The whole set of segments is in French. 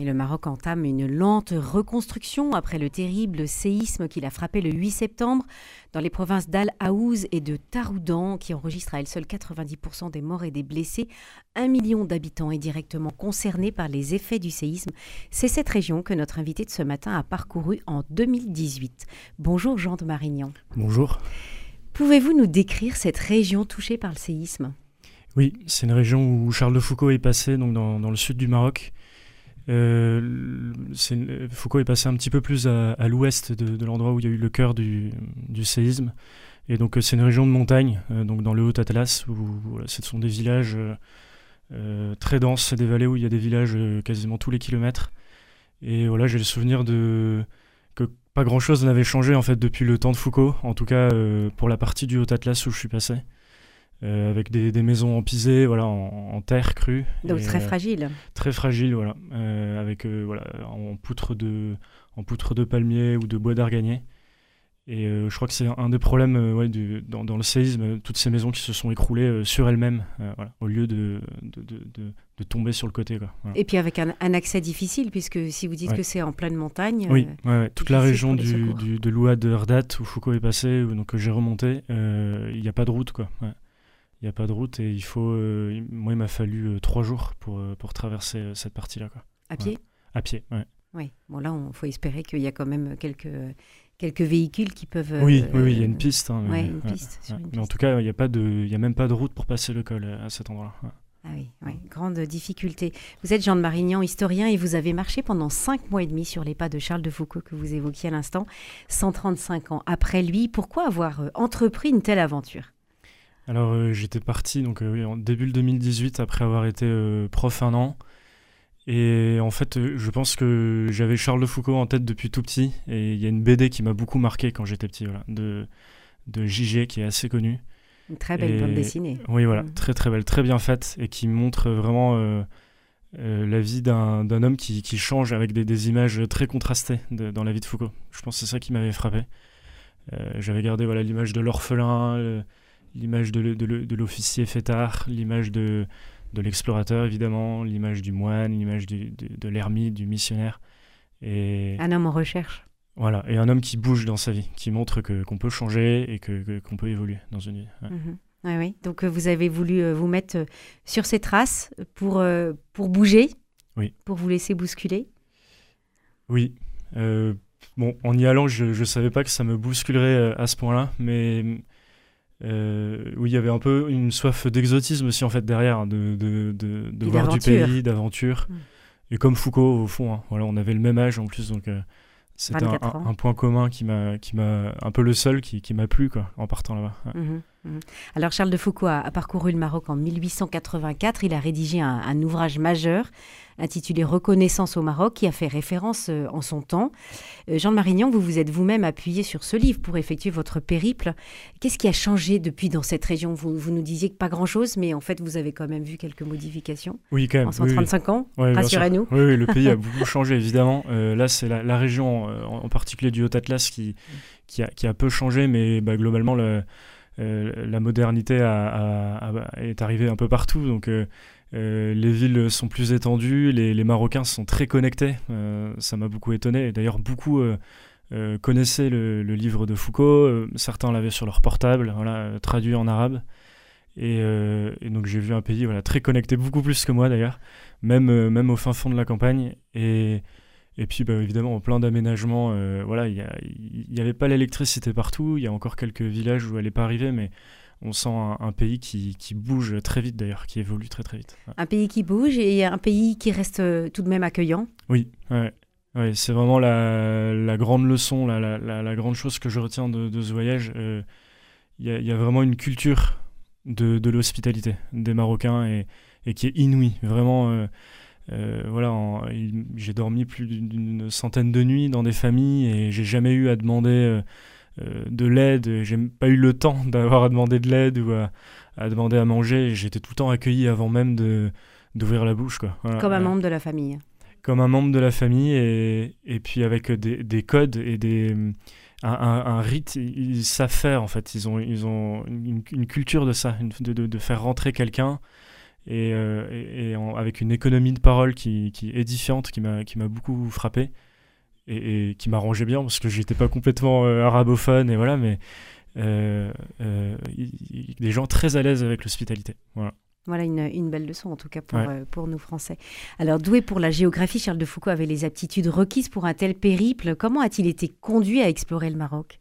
Le Maroc entame une lente reconstruction après le terrible séisme qui l'a frappé le 8 septembre dans les provinces d'Al Aouz et de Taroudan, qui enregistrent à elles seules 90% des morts et des blessés. Un million d'habitants est directement concerné par les effets du séisme. C'est cette région que notre invité de ce matin a parcouru en 2018. Bonjour Jean de Marignan. Bonjour. Pouvez-vous nous décrire cette région touchée par le séisme? Oui, c'est une région où Charles de Foucault est passé, donc dans, dans le sud du Maroc. Euh, Foucault est passé un petit peu plus à, l'ouest de, l'endroit où il y a eu le cœur du, séisme. Et donc euh, c'est une région de montagne, euh, donc dans le Haut-Atlas, où, ce sont des villages très denses, des vallées où il y a des villages quasiment tous les kilomètres. Et voilà, j'ai le souvenir que pas grand-chose n'avait changé en fait depuis le temps de Foucault, en tout cas pour la partie du Haut-Atlas où je suis passé. Euh, avec des, des, maisons empisées, voilà, en, terre crue. Donc très euh, fragile. Très fragile, voilà, euh, avec voilà, en poutre de, en poutre de palmier ou de bois d'arganier. Et je crois que c'est un des problèmes ouais, du, dans, dans, le séisme, toutes ces maisons qui se sont écroulées sur elles-mêmes, voilà, au lieu de, de, de, de, tomber sur le côté. Quoi, Et puis avec un, un, accès difficile, puisque si vous dites que c'est en pleine montagne. Oui, ouais, toute la région du, du, de l'Ouad de où Foucault est passé, donc j'ai remonté, il n'y a pas de route. quoi il n'y a pas de route et il faut. Euh, moi, il m'a fallu euh, trois jours pour, euh, pour traverser cette partie-là. À pied? À pied, oui. Oui, bon là, il faut espérer qu'il y a quand même quelques, quelques véhicules qui peuvent. Oui, oui, il y a une piste. Hein, mais, une piste, mais en tout cas, il n'y a, pas de, a même pas de route pour passer le col à cet endroit-là. Ah oui, oui, grande difficulté. Vous êtes Jean de Marignan, historien, et vous avez marché pendant cinq mois et demi sur les pas de Charles de Foucault que vous évoquiez à l'instant, 135 ans après lui. Pourquoi avoir entrepris une telle aventure? Alors euh, j'étais parti donc euh, en début 2018 après avoir été euh, prof un an. Et en fait, je pense que j'avais Charles de Foucault en tête depuis tout petit. Et il y a une BD qui m'a beaucoup marqué quand j'étais petit, de, de JG qui est assez connu. Une très belle bande dessinée. Oui, voilà, mmh. très très belle, très bien faite et qui montre vraiment la vie d'un homme qui, qui, change avec des, des images très contrastées dans la vie de Foucault. Je pense que c'est ça qui m'avait frappé. J'avais gardé voilà l'image de l'orphelin, l'image de, l'officier fêtard, l'image de, l'explorateur évidemment, l'image du moine, l'image de, l'ermite, du missionnaire. Et... Un homme en recherche. Voilà, et un homme qui bouge dans sa vie, qui montre que, qu'on peut changer et que, qu'on peut évoluer dans une vie. Mhm. Oui, oui. Donc euh, vous avez voulu euh, vous mettre euh, sur ces traces pour, pour bouger, oui. pour vous laisser bousculer. Oui. bon, en y allant, je ne savais pas que ça me bousculerait à ce point-là, mais euh, où il y avait un peu une soif d'exotisme aussi en fait derrière, de, de, de, voir du pays, d'aventure. Mm. Et comme Foucault au fond, hein, voilà, on avait le même âge en plus, donc euh, c'était un, point commun qui m'a, qui m'a un peu le seul qui, qui m'a plu quoi, en partant là-bas. Mhm, mhm. Alors Charles de Foucault a, parcouru le Maroc en 1884. Il a rédigé un ouvrage majeur intitulé Reconnaissance au Maroc, qui a fait référence euh, en son temps. Euh, Jean de Marignan, vous vous êtes vous-même appuyé sur ce livre pour effectuer votre périple. Qu'est-ce qui a changé depuis dans cette région? Vous, vous, nous disiez que pas grand-chose, mais en fait, vous avez quand même vu quelques modifications. Oui, quand même. En 135 ans, rassurez-nous. Oui, le pays a beaucoup changé, évidemment. Euh, là, c'est la, région, en particulier du Haut-Atlas, qui, qui, a, qui, a, peu changé, mais bah, globalement, le, la modernité est arrivée un peu partout. Donc, euh, les villes sont plus étendues, les, Marocains sont très connectés, euh, ça m'a beaucoup étonné. D'ailleurs, beaucoup euh, connaissaient le, livre de Foucault, certains l'avaient sur leur portable, voilà, traduit en arabe. Et, donc j'ai vu un pays voilà, très connecté, beaucoup plus que moi d'ailleurs, même, même au fin fond de la campagne. Et, et puis bah, évidemment, plein d'aménagements. voilà, il n'y avait pas l'électricité partout, il y a encore quelques villages où elle n'est pas arrivée, mais on sent un, pays qui, bouge très vite d'ailleurs, qui évolue très très vite. Un pays qui bouge et un pays qui reste euh, tout de même accueillant. Oui, ouais. c'est vraiment la, grande leçon, la, la, grande chose que je retiens de, ce voyage. Euh, il y, a vraiment une culture de, l'hospitalité des Marocains et, qui est inouïe. Vraiment, euh, voilà, j'ai dormi plus d'une centaine de nuits dans des familles et j'ai jamais eu à demander euh, de l'aide. J'ai pas eu le temps d'avoir à demander de l'aide ou à, demander à manger. J'étais tout le temps accueilli avant même de d'ouvrir la bouche. Quoi. Comme un membre de la famille. Comme un membre de la famille et, et puis avec des, des, codes et des, un, un, rite, ils savent faire en fait. Ils ont, ils ont une, culture de ça, de, de, de, faire rentrer quelqu'un et, et, avec une économie de parole qui, qui est édifiante, qui m'a beaucoup frappé et, qui m'arrangeait bien parce que j'étais pas complètement arabophone et voilà, mais des gens très à l'aise avec l'hospitalité. Voilà. Voilà une, belle leçon en tout cas pour, euh, pour nous Français. Alors doué pour la géographie, Charles de Foucault avait les aptitudes requises pour un tel périple. Comment a-t-il été conduit à explorer le Maroc?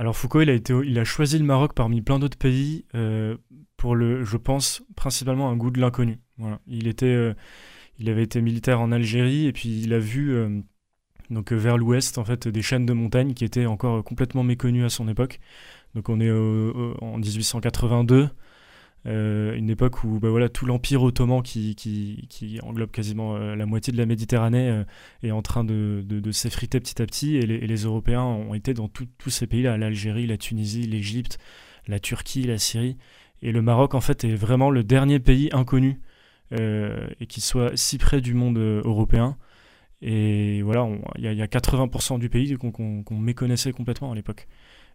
Alors Foucault, il a, choisi le Maroc parmi plein d'autres pays euh, pour le, je pense, principalement un goût de l'inconnu. Euh, il avait été militaire en Algérie et puis il a vu donc vers l'ouest en fait des chaînes de montagnes qui étaient encore complètement méconnues à son époque. Donc on est en 1882. Euh, une époque où bah, voilà, tout l'empire ottoman qui, qui, qui, englobe quasiment euh, la moitié de la Méditerranée euh, est en train de, de, s'effriter petit à petit et les, Européens ont été dans tous ces pays-là, l'Algérie, la Tunisie, l'Égypte, la Turquie, la Syrie. Et le Maroc en fait est vraiment le dernier pays inconnu et qui soit si près du monde européen. Et voilà, il y, a 80% du pays qu'on méconnaissait complètement à l'époque.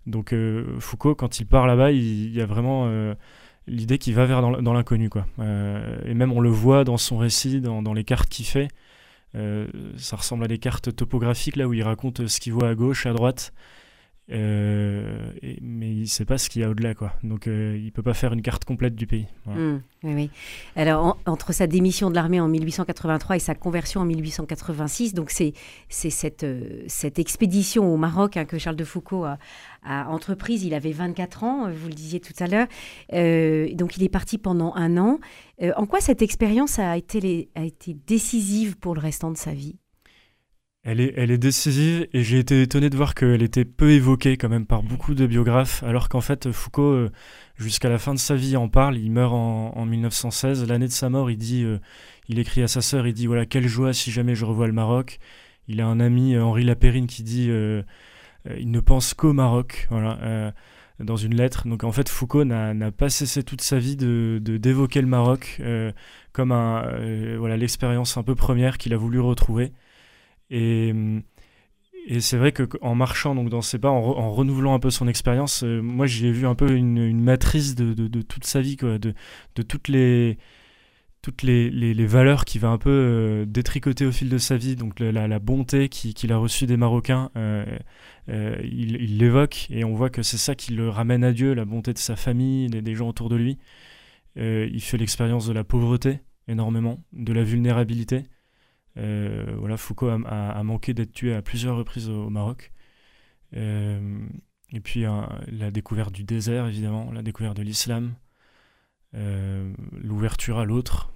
Donc Foucault, quand il part là-bas, il, y a vraiment l'idée qu'il va vers dans, l'inconnu. quoi. Euh, et même on le voit dans son récit, dans, les cartes qu'il fait. Euh, ça ressemble à des cartes topographiques là où il raconte ce qu'il voit à gauche, à droite. Euh, mais il ne sait pas ce qu'il y a au-delà, quoi. Donc euh, il ne peut pas faire une carte complète du pays. Mmh, oui, oui. Alors entre sa démission de l'armée en 1883 et sa conversion en 1886, donc c'est cette, euh, cette expédition au Maroc hein, que Charles de Foucault a, entreprise. Il avait 24 ans, vous le disiez tout à l'heure. donc il est parti pendant un an. en quoi cette expérience a été décisive pour le restant de sa vie? Elle est, elle est décisive et j'ai été étonné de voir qu'elle était peu évoquée quand même par beaucoup de biographes, alors qu'en fait Foucault, euh, jusqu'à la fin de sa vie, en parle. Il meurt en, 1916. L'année de sa mort, il dit, euh, il écrit à sa sœur, il dit voilà quelle joie si jamais je revois le Maroc. Il a un ami euh, Henri Lapérine qui dit il ne pense qu'au Maroc. Voilà. dans une lettre. Donc en fait, Foucault n'a pas cessé toute sa vie de d'évoquer le Maroc comme un, voilà l'expérience un peu première qu'il a voulu retrouver. Et, et c'est vrai qu'en marchant donc dans ses pas, en, renouvelant un peu son expérience, euh, moi j'ai vu un peu une, matrice de, toute sa vie, de, toutes les valeurs qu'il va un peu euh, détricoter au fil de sa vie, donc la, bonté qu'il a reçue des Marocains, euh, il l'évoque et on voit que c'est ça qui le ramène à Dieu, la bonté de sa famille, des gens autour de lui. il fait l'expérience de la pauvreté énormément, de la vulnérabilité. Euh, voilà, Foucault a, manqué d'être tué à plusieurs reprises au, Maroc. Euh, et puis la découverte du désert, évidemment, la découverte de l'islam, euh, l'ouverture à l'autre,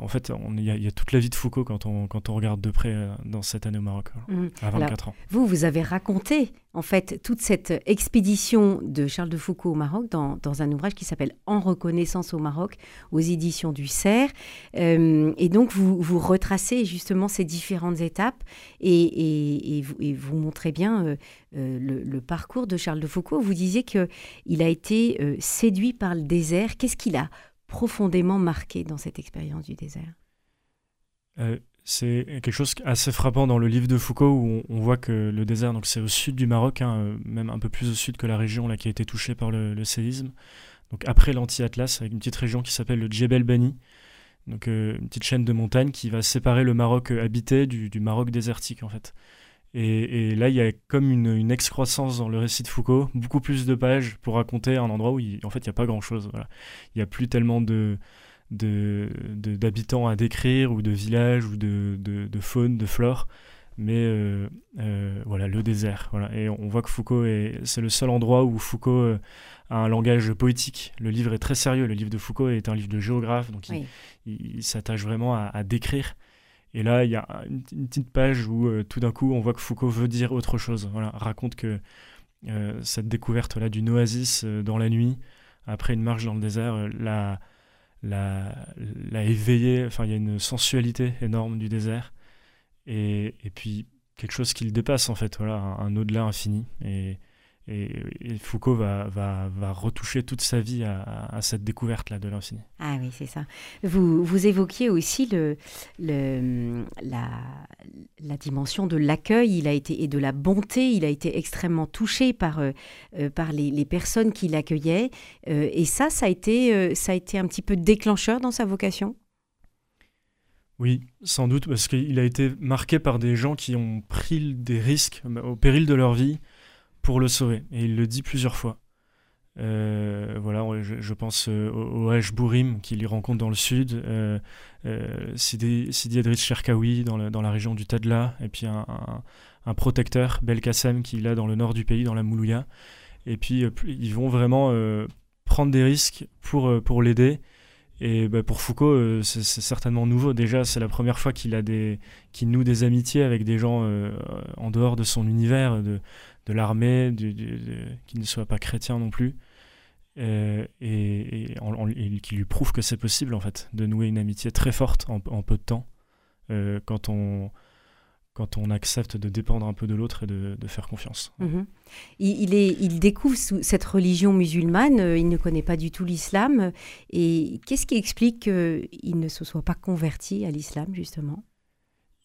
en fait, il y, a toute la vie de Foucault quand on, quand on regarde de près euh, dans cette année au Maroc, mmh. à 24 ans. Vous, vous avez raconté, en fait, toute cette expédition de Charles de Foucault au Maroc dans, dans un ouvrage qui s'appelle En reconnaissance au Maroc, aux éditions du Cerf. Euh, et donc, vous, vous retracez justement ces différentes étapes et, et, vous, et vous, montrez bien le, le, parcours de Charles de Foucault. Vous disiez qu'il a été séduit par le désert. Qu'est-ce qu'il a profondément marqué dans cette expérience du désert? Euh, C'est quelque chose assez frappant dans le livre de Foucault où on, voit que le désert, donc c'est au sud du Maroc, hein, euh, même un peu plus au sud que la région là, qui a été touchée par le, séisme. Donc après l'anti-Atlas, avec une petite région qui s'appelle le Djebel Bani, donc euh, une petite chaîne de montagnes qui va séparer le Maroc habité du, du Maroc désertique en fait. Et, là, il y a comme une, excroissance dans le récit de Foucault, beaucoup plus de pages pour raconter un endroit où, en fait, il n'y a pas grand-chose. Voilà. Il n'y a plus tellement de d'habitants à décrire, ou de villages, ou de, de faune, de flore, mais euh, euh, voilà, le désert. Voilà. Et on voit que Foucault, c'est le seul endroit où Foucault euh, a un langage poétique. Le livre est très sérieux, le livre de Foucault est un livre de géographe, donc il, s'attache vraiment à décrire et là, il y a une, petite page où euh, tout d'un coup, on voit que Foucault veut dire autre chose. Voilà, raconte que euh, cette découverte là d'une oasis euh, dans la nuit, après une marche dans le désert, l'a, l'a, l'a éveillé. Enfin, il y a une sensualité énorme du désert. Et, et puis quelque chose qui le dépasse en fait. Voilà, un, au-delà infini. Et, Foucault va, va, va, retoucher toute sa vie à, cette découverte-là de l'infini. Ah oui, c'est ça. Vous, vous évoquiez aussi le, le, la, la dimension de l'accueil, il a été et de la bonté. Il a été extrêmement touché par par les, personnes qui l'accueillaient. et ça, ça a été ça a été un petit peu déclencheur dans sa vocation? Oui, sans doute, parce qu'il a été marqué par des gens qui ont pris des risques au péril de leur vie pour le sauver. Et il le dit plusieurs fois. Euh, voilà, je, pense euh, au, Hajj Bourim qu'il rencontre dans le sud, euh, Sidi, Sidi Edris Cherkaoui dans, la région du Tadla, et puis un, un, protecteur, Belkacem, qu'il a dans le nord du pays, dans la Moulouya. Et puis ils vont vraiment prendre des risques pour, pour l'aider. Et bah, pour Foucault, c'est certainement nouveau. Déjà, c'est la première fois qu'il a des, qu'il noue des amitiés avec des gens en dehors de son univers, de, de l'armée, qui ne soit pas chrétien non plus, euh, et, qui lui prouve que c'est possible en fait de nouer une amitié très forte en, peu de temps euh, quand on quand on accepte de dépendre un peu de l'autre et de, faire confiance. Mhm. Il, est, il découvre cette religion musulmane, euh, il ne connaît pas du tout l'islam. Et qu'est-ce qui explique qu'il ne se soit pas converti à l'islam, justement?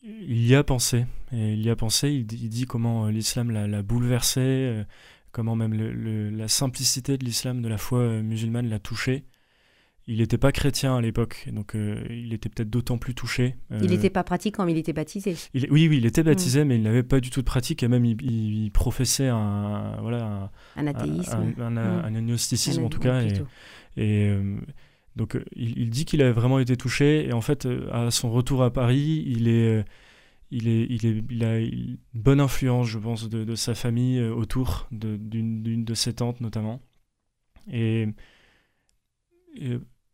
Il y a pensé. Et il y a pensé, il, dit comment euh, l'islam l'a bouleversé, euh, comment même la simplicité de l'islam, de la foi musulmane l'a touché. Il n'était pas chrétien à l'époque, donc il était peut-être d'autant plus touché. il n'était pas pratiquant, mais il était baptisé. oui, oui, il était baptisé, mm. mais il n'avait pas du tout de pratique, et même il, professait un, voilà, un, athéisme. Un, mm. agnosticisme en tout cas. et donc euh, il, dit qu'il a vraiment été touché et en fait euh, à son retour à Paris, il est euh, il, est, il, est, il, a une bonne influence, je pense, de, sa famille autour d'une de, ses tantes notamment. Et,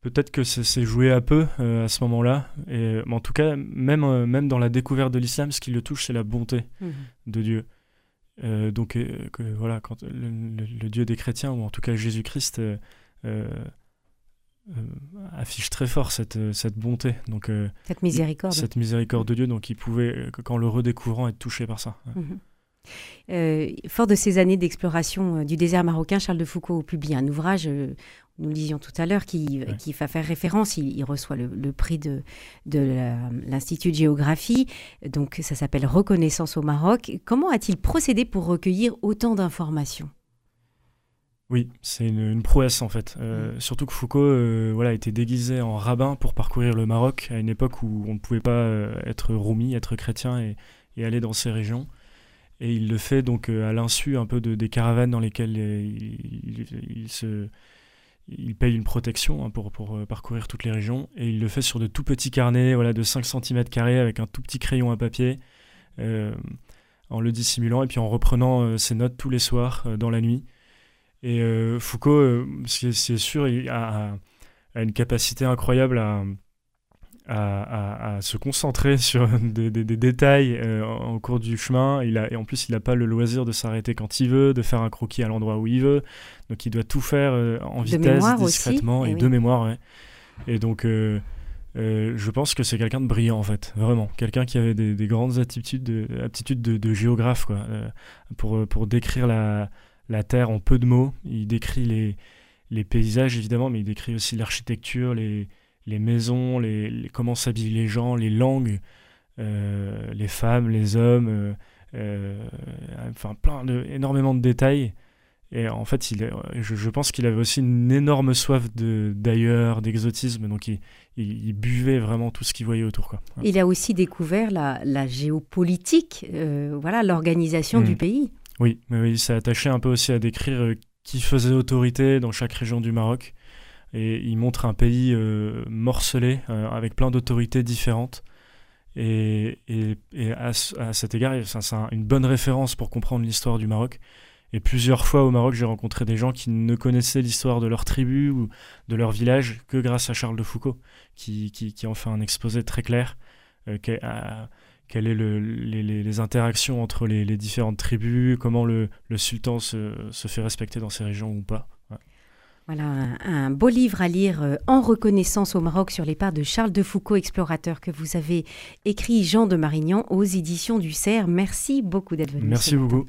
peut-être que c'est joué à peu à ce moment-là. Mais en tout cas, même, même dans la découverte de l'islam, ce qui le touche, c'est la bonté mmh. de Dieu. donc que, voilà, quand le, Dieu des chrétiens, ou en tout cas Jésus-Christ, euh, affiche très fort cette, euh, cette bonté. Donc, euh, cette miséricorde. Cette miséricorde de Dieu, donc il pouvait, qu'en le redécouvrant, être touché par ça. Mhm. fort de ces années d'exploration du désert marocain, Charles de Foucault publie un ouvrage, nous le disions tout à l'heure, qui, qui va faire référence. Il, reçoit le, prix de, de l'Institut de géographie. Donc ça s'appelle Reconnaissance au Maroc. Comment a-t-il procédé pour recueillir autant d'informations? Oui, c'est une, prouesse en fait. Euh, mm. Surtout que Foucault euh, voilà, était déguisé en rabbin pour parcourir le Maroc à une époque où on ne pouvait pas euh, être roumi, être chrétien et, aller dans ces régions. Et il le fait donc à l'insu un peu de, des caravanes dans lesquelles il, se, il paye une protection hein, pour, pour parcourir toutes les régions. Et il le fait sur de tout petits carnets voilà, de 5 cm avec un tout petit crayon à papier en le dissimulant et puis en reprenant ses notes tous les soirs dans la nuit. Et euh, Foucault, euh, c'est sûr, il a, une capacité incroyable à, à, se concentrer sur des, détails euh, au cours du chemin. Il a, et en plus, il n'a pas le loisir de s'arrêter quand il veut, de faire un croquis à l'endroit où il veut. Donc, il doit tout faire en vitesse, discrètement et, eh de mémoire. Et donc, je pense que c'est quelqu'un de brillant, en fait, vraiment. Quelqu'un qui avait des, grandes aptitudes de, aptitudes de, de géographe, quoi, pour, pour décrire la la Terre en peu de mots. Il décrit les, les paysages, évidemment, mais il décrit aussi l'architecture, les, les maisons, les, comment s'habillent les gens, les langues, euh, les femmes, les hommes, euh, euh, enfin plein de, énormément de détails. Et en fait, il je, pense qu'il avait aussi une énorme soif d'ailleurs, d'exotisme, donc il, il, buvait vraiment tout ce qu'il voyait autour. Quoi. Il a aussi découvert la, la géopolitique, voilà, l'organisation du mmh. pays. Oui, mais il s'est attaché un peu aussi à décrire qui faisait autorité dans chaque région du Maroc. Et il montre un pays euh, morcelé, euh, avec plein d'autorités différentes. Et, à, cet égard, c'est une bonne référence pour comprendre l'histoire du Maroc. Et plusieurs fois au Maroc, j'ai rencontré des gens qui ne connaissaient l'histoire de leur tribu ou de leur village que grâce à Charles de Foucault, qui, en fait un exposé très clair, a, quelles sont les, interactions entre les, différentes tribus, comment le, sultan se, fait respecter dans ces régions ou pas. Voilà un, beau livre à lire euh, en reconnaissance au Maroc sur les pas de Charles de Foucault, explorateur, que vous avez écrit Jean de Marignan aux éditions du Cerf. Merci beaucoup d'être venu. Merci beaucoup.